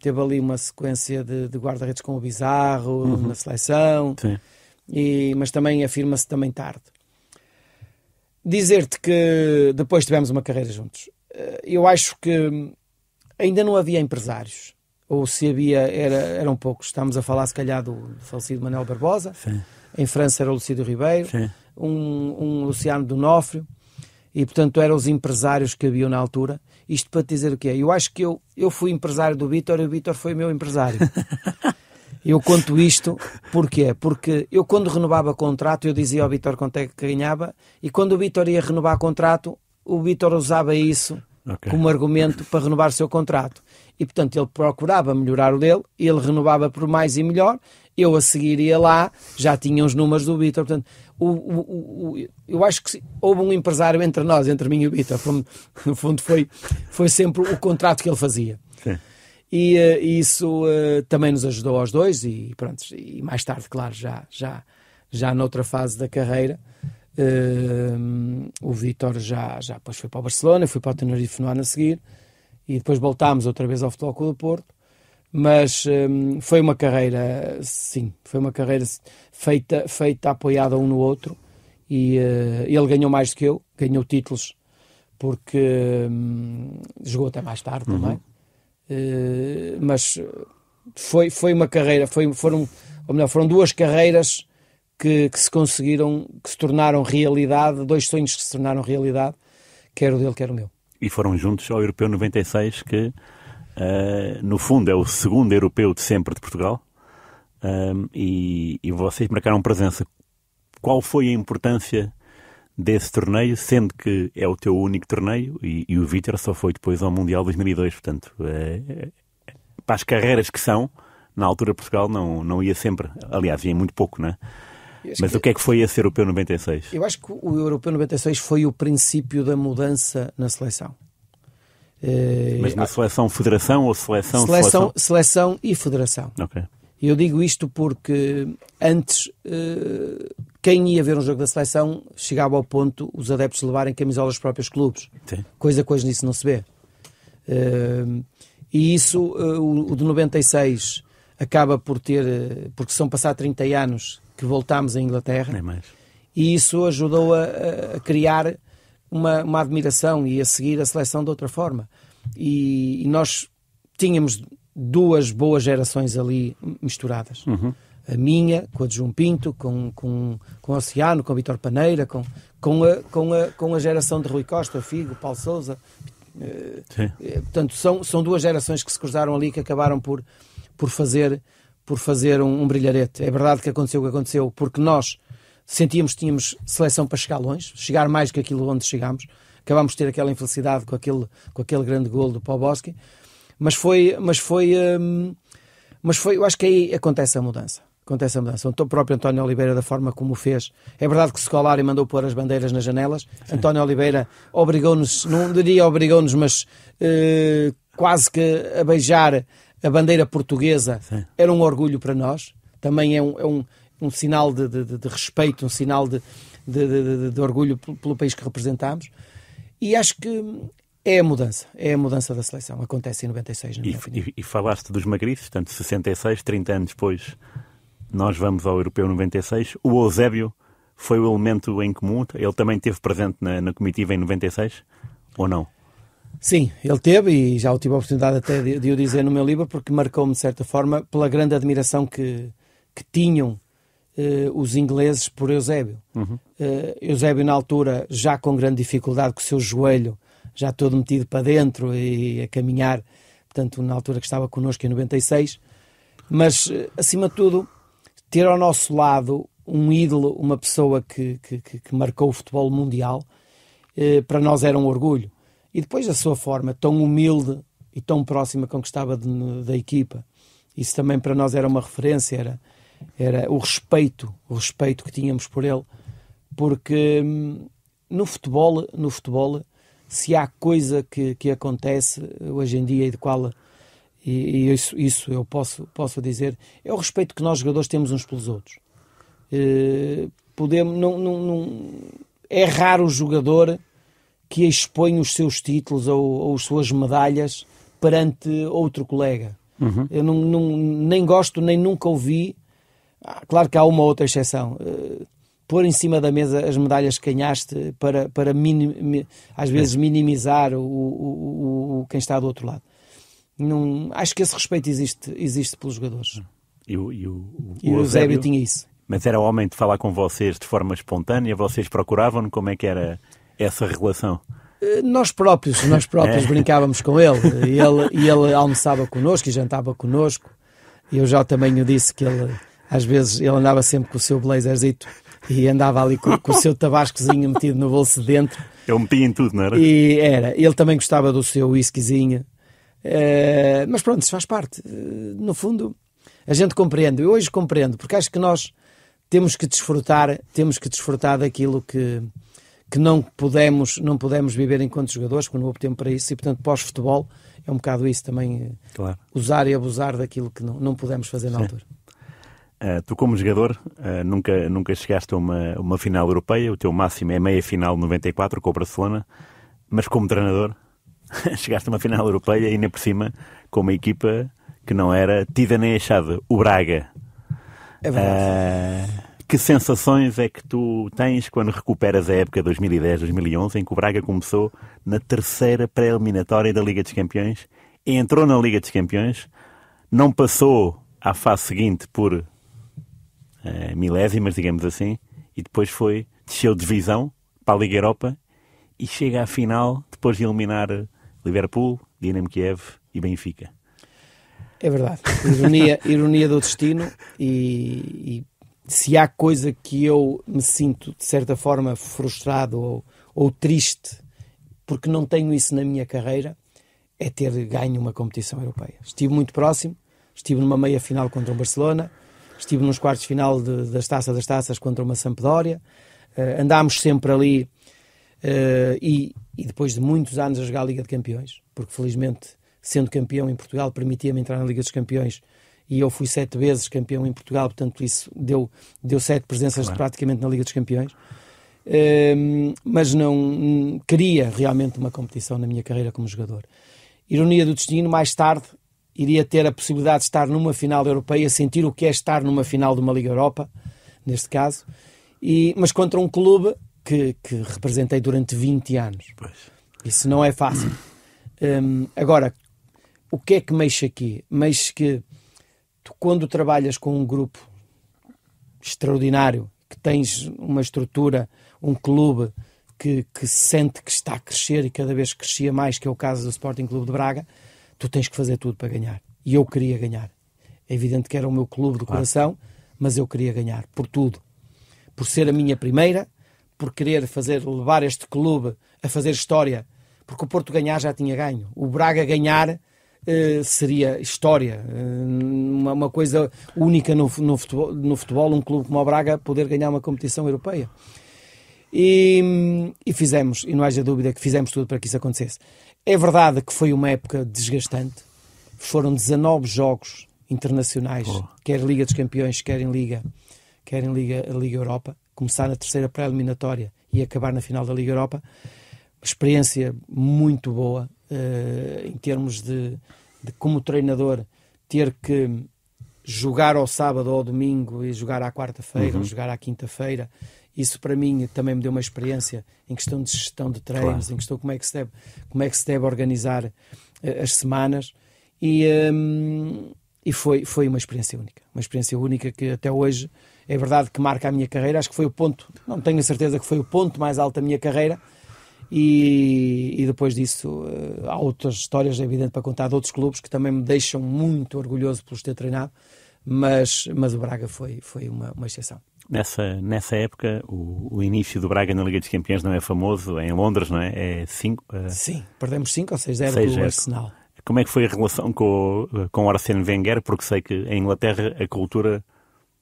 C: Teve ali uma sequência de, de guarda-redes com o Bizarro uhum. na seleção, e, mas também afirma-se também tarde. Dizer-te que depois tivemos uma carreira juntos. Uh, eu acho que ainda não havia empresários ou se havia, era, eram poucos. Estamos a falar, se calhar, do falecido Manuel Barbosa. Sim. Em França era o Lucídio Ribeiro, um, um Luciano Donofrio. E, portanto, eram os empresários que haviam na altura. Isto para te dizer o quê? Eu acho que eu, eu fui empresário do Vítor e o Vítor foi meu empresário. [LAUGHS] eu conto isto porquê? Porque eu, quando renovava contrato, eu dizia ao Vítor quanto é que ganhava e quando o Vítor ia renovar contrato, o Vítor usava isso okay. como argumento para renovar o seu contrato e, portanto, ele procurava melhorar o dele, ele renovava por mais e melhor, eu a seguir ia lá, já tinha os números do Vitor, portanto, o, o, o, eu acho que houve um empresário entre nós, entre mim e o Vitor, [LAUGHS] no fundo foi, foi sempre o contrato que ele fazia. Sim. E, uh, isso uh, também nos ajudou aos dois e pronto, e mais tarde, claro, já, já, já noutra fase da carreira, uh, o Vitor já, já depois foi para o Barcelona, foi para o Tenerife no ano a seguir, e depois voltámos outra vez ao Futebol Clube do Porto. Mas hum, foi uma carreira, sim, foi uma carreira feita, feita apoiada um no outro e uh, ele ganhou mais do que eu, ganhou títulos porque hum, jogou até mais tarde uhum. também. Uh, mas foi, foi uma carreira, foi, foram, ou melhor, foram duas carreiras que, que, se conseguiram, que se tornaram realidade, dois sonhos que se tornaram realidade, quer o dele, quer o meu
B: e foram juntos ao Europeu 96, que uh, no fundo é o segundo europeu de sempre de Portugal. Um, e, e, vocês marcaram presença. Qual foi a importância desse torneio, sendo que é o teu único torneio e, e o Vítor só foi depois ao Mundial 2002? Portanto, é, é, para as carreiras que são, na altura Portugal não, não ia sempre. Aliás, ia muito pouco, não é? Mas que... o que é que foi esse Europeu 96?
C: Eu acho que o Europeu 96 foi o princípio da mudança na seleção.
B: Eh, Mas na seleção federação ou seleção
C: seleção? Seleção, seleção e federação. Ok. Eu digo isto porque antes eh, quem ia ver um jogo da seleção chegava ao ponto os adeptos levarem camisolas dos próprios clubes. Sim. Coisa que hoje nisso não se vê. Eh, e isso, o de 96 acaba por ter, porque são passados 30 anos que voltámos à Inglaterra. Nem mais. E isso ajudou a, a criar uma, uma, admiração e a seguir a seleção de outra forma. E, e nós tínhamos duas boas gerações ali misturadas. Uhum. A minha, com a de João Pinto, com, com, com o Oceano, com o Vitor Paneira, com, com, a, com, a, com a geração de Rui Costa, Figo, Paulo Souza. Sim. Eh, portanto, são, são duas gerações que se cruzaram ali que acabaram por, por fazer por fazer um, um, brilharete. É verdade que aconteceu o que aconteceu, porque nós sentíamos que tínhamos seleção para chegar longe, chegar mais que aquilo onde chegámos. Acabámos de ter aquela infelicidade com aquele, com aquele grande gol do Poboski. Mas foi, mas foi, hum, mas foi, eu acho que aí acontece a mudança. Acontece a mudança. O próprio António Oliveira, da forma como o fez, é verdade que o Scolari mandou pôr as bandeiras nas janelas. Sim. António Oliveira obrigou-nos, não diria obrigou-nos, mas uh, quase que a beijar a bandeira portuguesa Sim. era um orgulho para nós, também é um, é um, um sinal de, de, de, respeito, um sinal de, de, orgulho pelo país que representamos. E acho que é a mudança, é a mudança da seleção. Acontece em 96, na minha
B: e, e, e falaste dos magriços, portanto, 66, 30 anos depois, nós vamos ao Europeu 96. O Eusébio foi o elemento em comum? Ele também esteve presente na, na comitiva em 96 ou não?
C: Sim, ele teve e já tive a oportunidade até de, de o dizer no meu livro porque marcou-me de certa forma pela grande admiração que, que tinham eh, os ingleses por Eusébio. Uhum. Uh, Eusébio, na altura, já com grande dificuldade, com o seu joelho já todo metido para dentro e a caminhar, portanto, na altura que estava connosco em 96, mas, eh, acima de tudo, ter ao nosso lado um ídolo, uma pessoa que, que, que marcou o futebol mundial, para nós era um orgulho. E depois a sua forma tão humilde e tão próxima com que estava de, da equipa, isso também para nós era uma referência, era, era o respeito, o respeito que tínhamos por ele, porque hum, no futebol, no futebol, se há coisa que, que acontece hoje em dia e de qual e, e isso, isso, eu posso, posso dizer, é o respeito que nós jogadores temos uns pelos outros. Uh, podemos, não, não, não, é raro o jogador que expõe os seus títulos ou, ou as suas medalhas perante outro colega. Uhum. Eu não, não, nem gosto, nem nunca ouvi claro que há uma outra exceção. Uh, pôr em cima da mesa as medalhas que ganhaste para, para minim, às vezes minimizar o, o, o, quem está do outro lado. Não, acho que esse respeito existe, existe pelos jogadores.
B: E o, e o,
C: e o Eusébio tinha isso.
B: Mas era homem de falar com vocês de forma espontânea? Vocês procuravam? Como é que era essa relação?
C: Eh, nós próprios, nós próprios é. brincávamos com ele. E ele, e ele almoçava connosco e jantava connosco. E eu já também o disse que ele às vezes ele andava sempre com o seu blazerzito e andava ali com, com o seu tabascozinho metido no bolso de dentro.
B: Ele metia em tudo, não era?
C: E era. Ele também gostava do seu whiskyzinho. Uh, mas pronto, isso faz parte. Uh, no fundo, a gente compreende. Eu hoje compreendo, porque acho que nós temos que desfrutar, temos que desfrutar daquilo que, que não podemos, não podemos viver enquanto jogadores, porque não houve tempo para isso, e portanto pós-futebol é um bocado isso também, eh, claro. usar e abusar daquilo que não, não podemos fazer na Sim. altura.
B: Uh, tu, como jogador, uh, nunca, nunca chegaste a uma, uma final europeia, o teu máximo é meia final 94 com o Barcelona, mas como treinador, [LAUGHS] chegaste a uma final europeia e ainda por cima com uma equipa que não era tida nem achada, o Braga.
C: É verdade.
B: Uh, que sensações é que tu tens quando recuperas a época 2010-2011, em que o Braga começou na terceira pré-eliminatória da Liga dos Campeões, entrou na Liga dos Campeões, não passou à fase seguinte por uh, milésimas, digamos assim, e depois foi, desceu de divisão para a Liga Europa e chega à final depois de eliminar Liverpool, Dinamo Kiev e Benfica.
C: É verdade. Ironia, ironia do destino e, e, se há coisa que eu me sinto de certa forma frustrado ou, ou triste porque não tenho isso na minha carreira é ter ganho uma competição europeia. Estive muito próximo, estive numa meia final contra o Barcelona, estive nos quartos final de, das Taças das Taças contra uma Sampdoria, uh, andámos sempre ali uh, e, e, depois de muitos anos a jogar a Liga de Campeões, porque felizmente sendo campeão em Portugal permitia-me entrar na Liga dos Campeões e eu fui sete vezes campeão em Portugal, portanto isso deu, deu sete presenças claro. praticamente na Liga dos Campeões. Uh, mas não queria realmente uma competição na minha carreira como jogador. Ironia do destino, mais tarde iria ter a possibilidade de estar numa final europeia, sentir o que é estar numa final de uma Liga Europa, neste caso, e, mas contra um clube que, que representei durante 20 anos. Pois. Isso não é fácil. Um, agora, o que é que mexe aqui? Mexe que tu, quando trabalhas com um grupo extraordinário, que tens uma estrutura, um clube que, que sente que está a crescer e cada vez crescia mais, que é o caso do Sporting Clube de Braga, tu tens que fazer tudo para ganhar. E eu queria ganhar. É evidente que era o meu clube do coração, mas eu queria ganhar, por tudo. Por ser a minha primeira, por querer fazer levar este clube a fazer história, porque o Porto ganhar já tinha ganho. O Braga ganhar eh, seria história, eh, uma, uma, coisa única no, no, futebol, no futebol, um clube como o Braga poder ganhar uma competição europeia. E, e, fizemos, e não haja dúvida que fizemos tudo para que isso acontecesse. É verdade que foi uma época desgastante. Foram 19 jogos internacionais, oh. quer Liga dos Campeões, quer em Liga, quer em Liga, Liga Europa. Começar na terceira pré-eliminatória e acabar na final da Liga Europa. Experiência muito boa uh, em termos de, de, como treinador, ter que jogar ao sábado ou ao domingo e jogar à quarta-feira, uhum. ou jogar à quinta-feira Isso para mim também me deu uma experiência em questão de gestão de treinos, claro. em questão de como é que se deve, como é que se deve organizar uh, as semanas. E, um, e foi, foi uma experiência única. Uma experiência única que até hoje é verdade que marca a minha carreira. Acho que foi o ponto, não tenho a certeza que foi o ponto mais alto da minha carreira. E, e depois disso uh, há outras histórias, é evidente, para contar de outros clubes que também me deixam muito orgulhoso por os ter treinado, mas, mas o Braga foi, foi uma, uma exceção.
B: Nessa, nessa época, o, o, início do Braga na Liga dos Campeões não é famoso, é em Londres, não é? É 5? Uh... Eh,
C: Sim, perdemos 5 ou 6-0 do Arsenal.
B: Como é que foi a relação com, com o Arsene Wenger? Porque sei que em Inglaterra a cultura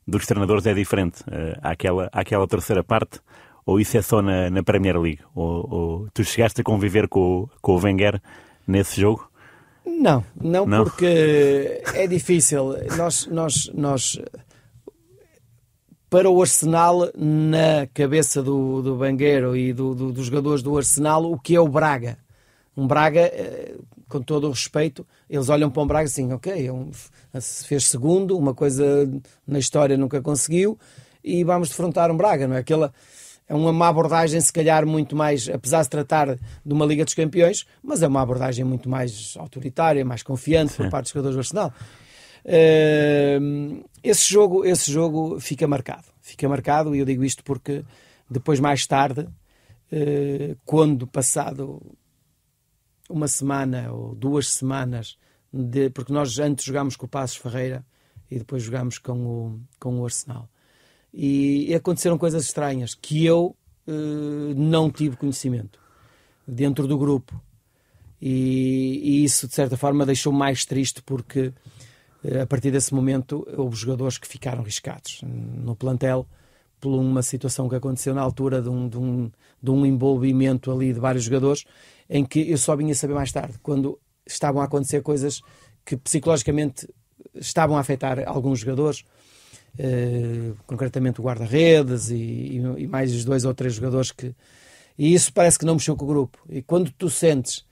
B: dos treinadores é diferente. Uh, há, aquela, há aquela terceira parte, ou isso é só na, na Premier League? Ou, ou, tu chegaste a conviver com, com o Wenger nesse jogo?
C: Não, não, não, porque é difícil. Nós, nós, nós, para o Arsenal, na cabeça do, do Bangueiro e do, do, dos jogadores do Arsenal, o que é o Braga? Um Braga, eh, com todo o respeito, eles olham para um Braga assim, ok, é fez segundo, uma coisa na história nunca conseguiu, e vamos defrontar um Braga, não é? Aquela, é uma abordagem, se calhar, muito mais, apesar de se tratar de uma Liga dos Campeões, mas é uma abordagem muito mais autoritária, mais confiante Sim. por parte dos jogadores do Arsenal. Esse jogo, esse jogo fica marcado, fica marcado, e eu digo isto porque depois, mais tarde, uh, quando passado uma semana ou duas semanas, de, porque nós antes jogámos com o Passos Ferreira e depois jogámos com o, com o Arsenal. E, e aconteceram coisas estranhas que eu uh, não tive conhecimento dentro do grupo. E, e isso, de certa forma, deixou mais triste porque a partir desse momento houve jogadores que ficaram riscados no plantel por uma situação que aconteceu na altura de um, de um, de um envolvimento ali de vários jogadores em que eu só vinha saber mais tarde, quando estavam a acontecer coisas que psicologicamente estavam a afetar alguns jogadores, uh, concretamente o guarda-redes e, e, e, mais dois ou três jogadores que. E isso parece que não mexeu com o grupo. E quando tu sentes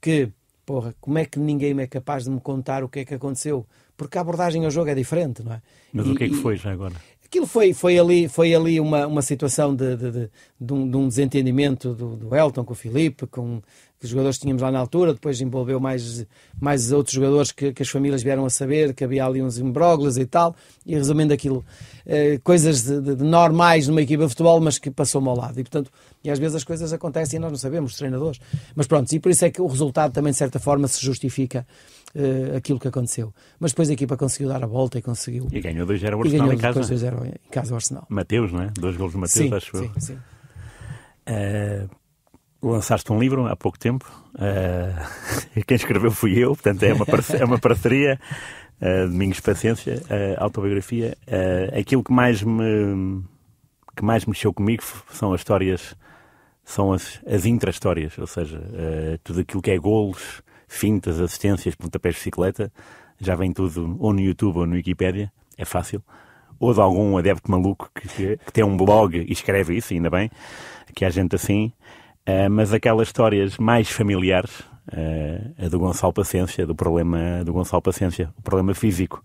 C: que, porra, como é que ninguém é capaz de me contar o que é que aconteceu? Porque a abordagem ao jogo é diferente, não é?
B: Mas
C: e,
B: o que é que foi já agora?
C: Aquilo foi, foi ali, foi ali uma, uma situação de, de, de, de, um, um desentendimento do, do Elton com o Filipe, com, que os jogadores que tínhamos lá na altura, depois envolveu mais, mais outros jogadores que, que as famílias vieram a saber, que havia ali uns imbróglios e tal, e resumindo aquilo, eh, coisas de, normais numa equipa de futebol, mas que passou-me ao lado. E portanto, e às vezes as coisas acontecem e nós não sabemos, os treinadores. Mas pronto, e por isso é que o resultado também, de certa forma, se justifica eh, aquilo que aconteceu. Mas depois a equipa conseguiu dar a volta e conseguiu.
B: E ganhou 2-0 o Arsenal em casa.
C: 2-0 em casa o Arsenal.
B: Mateus, não é? Dois golos de Mateus,
C: sim,
B: acho
C: sim, eu. Sim, sim.
B: Uh, lançaste um livro há pouco tempo. Uh, [LAUGHS] quem escreveu fui eu, portanto é uma, [LAUGHS] é uma parceria. Uh, Domingos Paciência, uh, autobiografia. Uh, aquilo que mais me que mais mexeu comigo são as histórias, são as, as intra-histórias, ou seja, uh, tudo aquilo que é golos, fintas, assistências, pontapés de bicicleta, já vem tudo ou no YouTube ou no Wikipedia, é fácil. Ou de algum adepto maluco que, que, tem um blog e escreve isso, ainda bem, que há gente assim. Uh, mas aquelas histórias mais familiares, uh, a do Gonçalo Paciência, do problema do Gonçalo Paciência, o problema físico,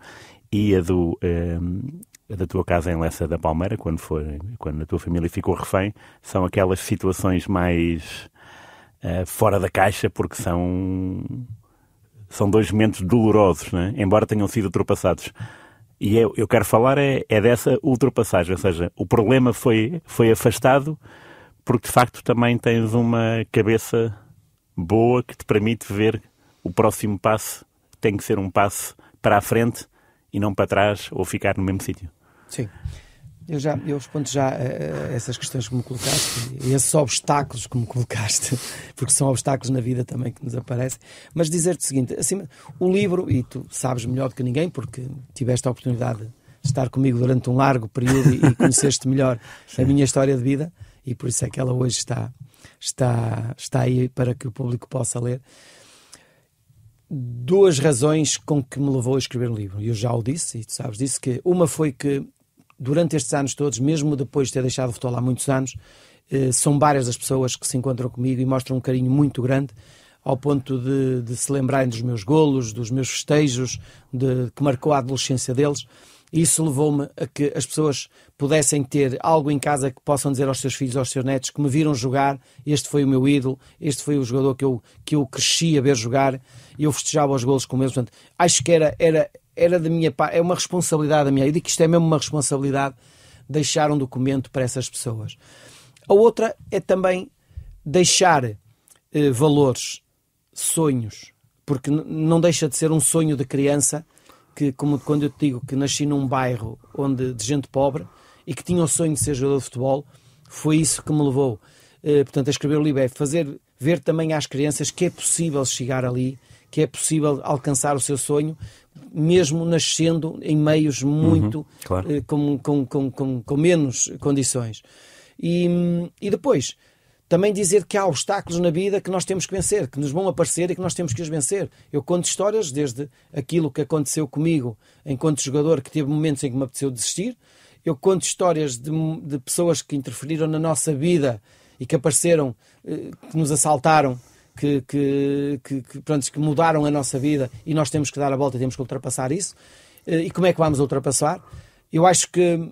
B: e a do uh, da tua casa em Lessa da Palmeira, quando foi, quando a tua família ficou refém, são aquelas situações mais fora da caixa, porque são são dois momentos dolorosos, né? embora tenham sido ultrapassados. E eu, eu quero falar é, é dessa ultrapassagem, ou seja, o problema foi, foi afastado porque de facto também tens uma cabeça boa que te permite ver o próximo passo tem que ser um passo para a frente e não para trás ou ficar no mesmo sítio.
C: Sim. Eu, já, eu respondo já a, a essas questões que me colocaste e esses obstáculos que me colocaste, [LAUGHS] porque são obstáculos na vida também que nos aparecem. Mas dizer-te o seguinte: assim, o livro, e tu sabes melhor do que ninguém, porque tiveste a oportunidade de estar comigo durante um largo período e, e [LAUGHS] conheceste melhor a minha história de vida, e por isso é que ela hoje está, está, está aí para que o público possa ler. Duas razões com que me levou a escrever um livro. Eu já o disse, e tu sabes disso, que uma foi que durante estes anos todos, mesmo depois de ter deixado o futebol há muitos anos, eh, são várias as pessoas que se encontram comigo e mostram um carinho muito grande ao ponto de, de se lembrarem dos meus golos, dos meus festejos, de, que marcou a adolescência deles. Isso levou-me a que as pessoas pudessem ter algo em casa que possam dizer aos seus filhos, aos seus netos, que me viram jogar, este foi o meu ídolo, este foi o jogador que eu, que eu cresci a ver jogar, e eu festejava os golos com eles. Portanto, acho que era, era, era da minha parte, é uma responsabilidade da minha. Eu digo que isto é mesmo uma responsabilidade deixar um documento para essas pessoas. A outra é também deixar eh, valores, sonhos, porque não deixa de ser um sonho de criança que, como quando eu te digo que nasci num bairro onde, de gente pobre e que tinha o sonho de ser jogador de futebol, foi isso que me levou, eh, portanto, a escrever o livro, é fazer ver também às crianças que é possível chegar ali, que é possível alcançar o seu sonho, mesmo nascendo em meios muito
B: uhum, claro.
C: eh, com, com, com, com, menos condições. E, e depois, também dizer que há obstáculos na vida que nós temos que vencer, que nos vão aparecer e que nós temos que os vencer. Eu conto histórias desde aquilo que aconteceu comigo enquanto jogador, que teve momentos em que me apeteceu desistir. Eu conto histórias de, de pessoas que interferiram na nossa vida e que apareceram, eh, que nos assaltaram, que, que, que, que, pronto, que mudaram a nossa vida e nós temos que dar a volta e temos que ultrapassar isso. Eh, e como é que vamos ultrapassar? Eu acho que,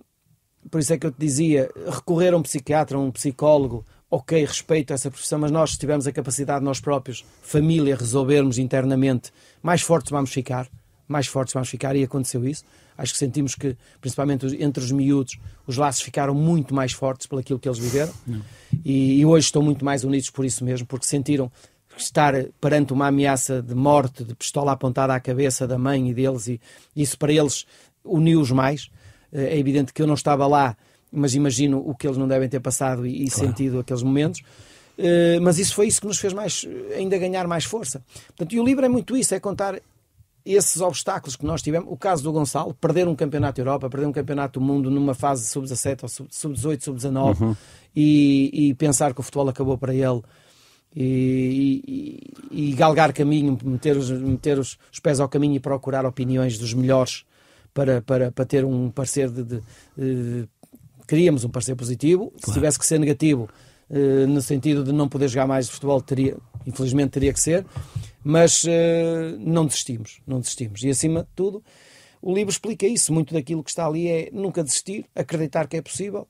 C: por isso é que eu te dizia, recorrer a um psiquiatra, a um psicólogo, ok, respeito essa profissão, mas nós, se tivermos a capacidade, nós próprios, família, resolvermos internamente, mais fortes vamos ficar, mais fortes vamos ficar, e aconteceu isso. Acho que sentimos que, principalmente entre os miúdos, os laços ficaram muito mais fortes pelo aquilo que eles viveram, e, e, hoje estão muito mais unidos por isso mesmo, porque sentiram estar perante uma ameaça de morte, de pistola apontada à cabeça da mãe e deles, e isso para eles uniu-os mais. É evidente que eu não estava lá mas imagino o que eles não devem ter passado e, e claro. sentido aqueles momentos. Uh, mas isso foi isso que nos fez mais, ainda ganhar mais força. Portanto, e o livro é muito isso, é contar esses obstáculos que nós tivemos. O caso do Gonçalo, perder um campeonato da Europa, perder um campeonato do mundo numa fase sub-17 ou sub-18, sub-19 uhum. e, e, pensar que o futebol acabou para ele e, e, e galgar caminho, meter, os, meter os, os, pés ao caminho e procurar opiniões dos melhores para, para, para ter um parecer de, de, de queríamos um parecer positivo. Claro. Se tivesse que ser negativo, no sentido de não poder jogar mais de futebol, teria, infelizmente teria que ser. Mas uh, não desistimos, não desistimos. E acima de tudo, o livro explica isso. Muito daquilo que está ali é nunca desistir, acreditar que é possível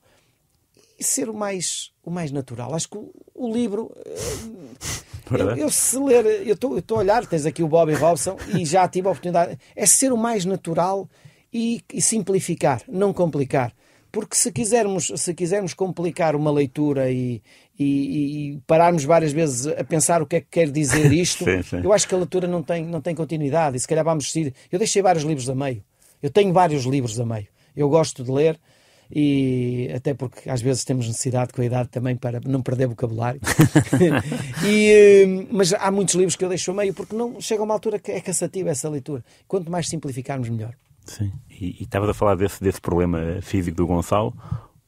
C: e ser o mais, o mais natural. Acho que o, o livro. Uh, eu, eu, se ler, eu estou a olhar, tens aqui o Bobby Robson e já tive a oportunidade. É ser o mais natural e, e simplificar, não complicar. Porque se quisermos, se quisermos complicar uma leitura e, e, e pararmos várias vezes a pensar o que é que quer dizer [LAUGHS] isto, sim, sim. eu acho que a leitura não tem, não tem continuidade. E se calhar vamos decidir. Eu deixei vários livros a meio. Eu tenho vários livros a meio. Eu gosto de ler e até porque às vezes temos necessidade com a idade também para não perder vocabulário. [LAUGHS] [LAUGHS] e, eh, mas há muitos livros que eu deixo a meio porque não chega a uma altura que é cansativa essa leitura. Quanto mais simplificarmos, melhor.
B: Sim. E, e estavas a falar desse, desse problema físico do Gonçalo.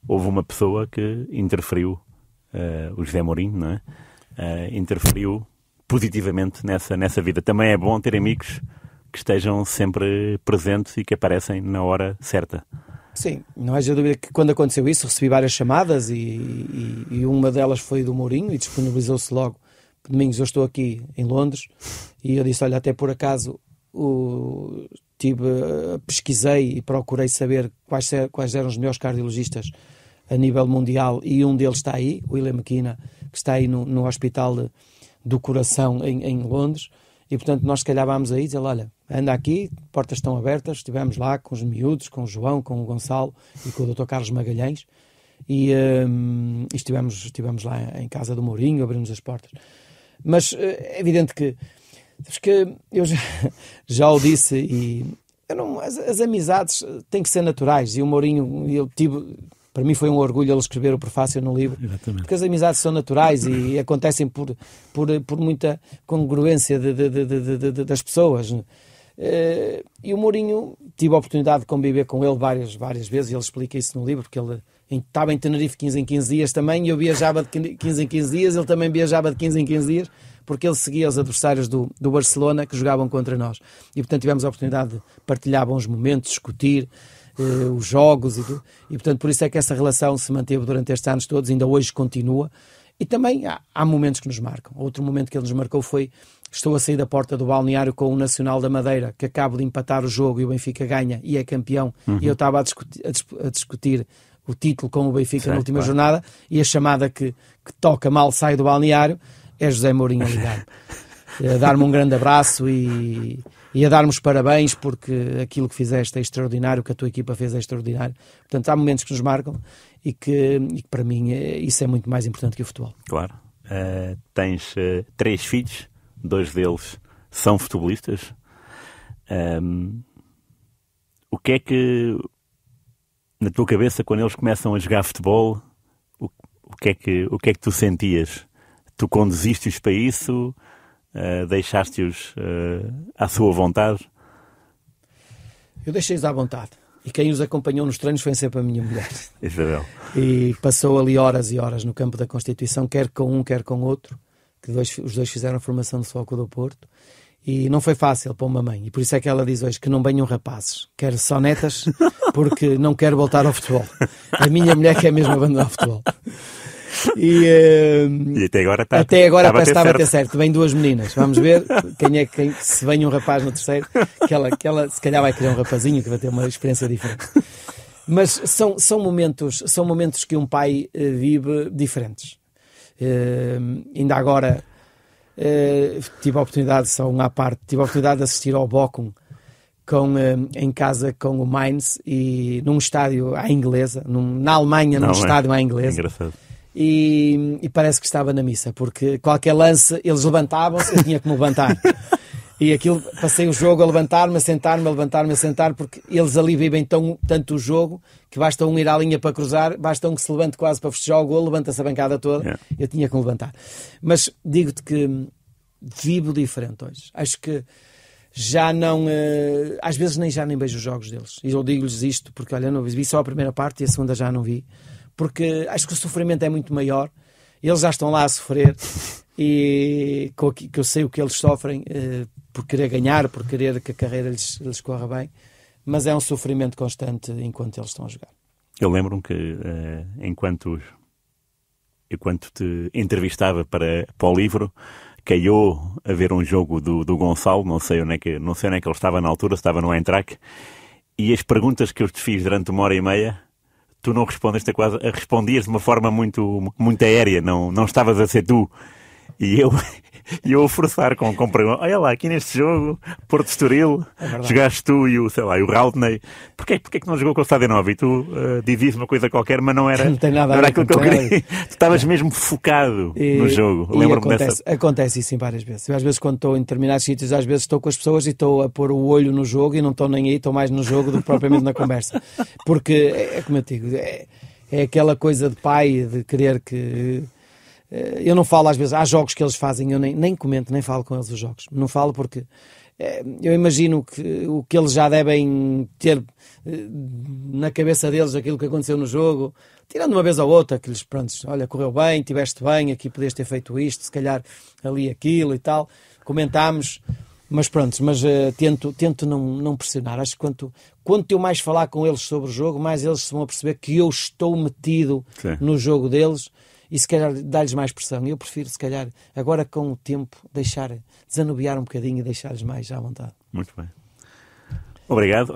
B: Houve uma pessoa que interferiu, uh, o José Mourinho, não é? Uh, interferiu positivamente nessa, nessa vida. Também é bom ter amigos que estejam sempre presentes e que aparecem na hora certa.
C: Sim, não haja dúvida que quando aconteceu isso recebi várias chamadas e, e, e uma delas foi do Mourinho e disponibilizou-se logo. Domingos, eu estou aqui em Londres e eu disse: Olha, até por acaso o, tive, eh, pesquisei e procurei saber quais, quais eram os melhores cardiologistas a nível mundial e um deles está aí, o William McKenna, que está aí no, no Hospital de, do Coração em, em, Londres. E portanto, nós se calhar vamos aí dizer: olha, anda aqui, portas estão abertas. Estivemos lá com os miúdos, com o João, com o Gonçalo e com o Dr. Carlos Magalhães. E, um, e estivemos, estivemos lá em casa do Mourinho, abrimos as portas. Mas eh, é evidente que Sabes que eu já, [LAUGHS] já o disse e não, as, as, amizades têm que ser naturais e o Mourinho, eu tive, para mim foi um orgulho ele escrever o prefácio no livro, Exatamente. porque as amizades são naturais e, acontecem por, por, por muita congruência de, de, de, das pessoas. Eh, e o Mourinho, tive a oportunidade de conviver com ele várias, várias vezes e ele explica isso no livro, porque ele estava em Tenerife 15 em 15 dias também, e eu viajava de 15 em 15 dias, ele também viajava de 15 em 15 dias, porque ele seguia os adversários do, do Barcelona que jogavam contra nós. E portanto tivemos a oportunidade de partilhar bons momentos, discutir eh, os jogos e, e portanto por isso é que essa relação se manteve durante estes anos todos, ainda hoje continua. E também há, há, momentos que nos marcam. Outro momento que ele nos marcou foi: estou a sair da porta do balneário com o Nacional da Madeira, que acabo de empatar o jogo e o Benfica ganha e é campeão. Uhum. E eu estava a discutir, a discutir, o título com o Benfica na última claro. jornada e a chamada que, que, toca mal sai do balneário é José Mourinho a ligar. a dar-me um grande abraço e, e a dar-me parabéns porque aquilo que fizeste é extraordinário, o que a tua equipa fez é extraordinário. Portanto, há momentos que nos marcam e que, e que para mim é, isso é muito mais importante que o futebol.
B: Claro. Uh, tens uh, três filhos, dois deles são futebolistas. Um, o que é que, na tua cabeça, quando eles começam a jogar futebol, o, o que, é que, o que é que tu sentias? Tu conduziste-os para isso? Uh, Deixaste-os à sua vontade?
C: Eu deixei-os à vontade. E quem os acompanhou nos treinos foi sempre a minha mulher. [LAUGHS]
B: Isabel.
C: E passou ali horas e horas no campo da Constituição, quer com um, quer com outro, que dois, os dois fizeram a formação do Foco do Porto. E não foi fácil para uma mãe. E por isso é que ela diz hoje que não venham rapazes, quer só netas, [LAUGHS] porque não quero voltar ao futebol. A minha mulher quer mesmo abandonar o futebol.
B: E, uh, [LAUGHS] e até agora está
C: Até agora parece a ter certo. Vem duas meninas. Vamos ver quem é quem, se vem um rapaz no terceiro, que ela, que ela se calhar vai querer um rapazinho que vai ter uma experiência diferente. Mas são, são, momentos, são momentos que um pai uh, vive diferentes. Uh, ainda agora uh, tive a oportunidade, só uma à parte, tive a oportunidade de assistir ao Bochum com, em casa com o Mainz e num estádio à inglesa, num, na Alemanha, num Não, estádio à inglesa. Engraçado e, e, parece que estava na missa, porque qualquer lance eles levantavam-se, eu tinha que me levantar. [LAUGHS] E aquilo, passei o jogo a levantar-me, a sentar-me, a levantar-me, a sentar, porque eles ali vivem tão, tanto o jogo que basta um ir à linha para cruzar, basta um que se levante quase para festejar o gol, levanta-se a bancada toda. Yeah. Eu tinha que me levantar. Mas digo-te que vivo diferente hoje. Acho que já não. Uh, às vezes nem já nem vejo os jogos deles. E eu digo-lhes isto porque, olha, não vi só a primeira parte e a segunda já não vi porque acho que o sofrimento é muito maior. Eles já estão lá a sofrer e que eu sei o que eles sofrem eh, por querer ganhar, por querer que a carreira lhes, lhes corra bem, mas é um sofrimento constante enquanto eles estão a jogar.
B: Eu lembro-me que uh, enquanto, enquanto te entrevistava para, para o livro, caiu a ver um jogo do, do Gonçalo, não sei, onde é que, não sei onde é que ele estava na altura, estava no Eintracht, e as perguntas que eu te fiz durante uma hora e meia tu não respondeste quase, respondias de uma forma muito, muito aérea, não, não estavas a ser tu. E eu, [LAUGHS] e eu a forçar com, perguntas. Olha lá, aqui neste jogo, Porto Estoril, é jogaste tu e o, sei lá, o Routney. Porquê, porquê que não jogou com o Stadio Nova? E tu uh, dizias uma coisa qualquer, mas não era, [LAUGHS]
C: não tem nada
B: não
C: era
B: aquilo que eu queria. [LAUGHS] tu estavas é. mesmo focado e, no jogo. Lembro-me
C: dessa. Acontece isso várias vezes. às vezes, quando estou em determinados sítios, às vezes estou com as pessoas e estou a pôr o olho no jogo e não estou nem aí, estou mais no jogo do que propriamente na conversa. Porque, é, é como eu digo, é, é aquela coisa de pai, de querer que eu não falo às vezes, há jogos que eles fazem, eu nem, nem comento, nem falo com eles os jogos. Não falo porque é, eu imagino que o que eles já devem ter eh, na cabeça deles, aquilo que aconteceu no jogo, tirando uma vez ou outra, que lhes, pronto, olha, correu bem, tiveste bem, aqui podias ter feito isto, se calhar ali aquilo e tal. Comentámos, mas pronto, mas uh, tento, tento não, não pressionar. Acho que quanto, quanto eu mais falar com eles sobre o jogo, mais eles se vão perceber que eu estou metido Sim. no jogo deles e se calhar dar-lhes mais pressão. Eu prefiro, se calhar, agora com o tempo, deixar desanuviar um bocadinho e deixar-lhes mais à vontade.
B: Muito bem. Obrigado.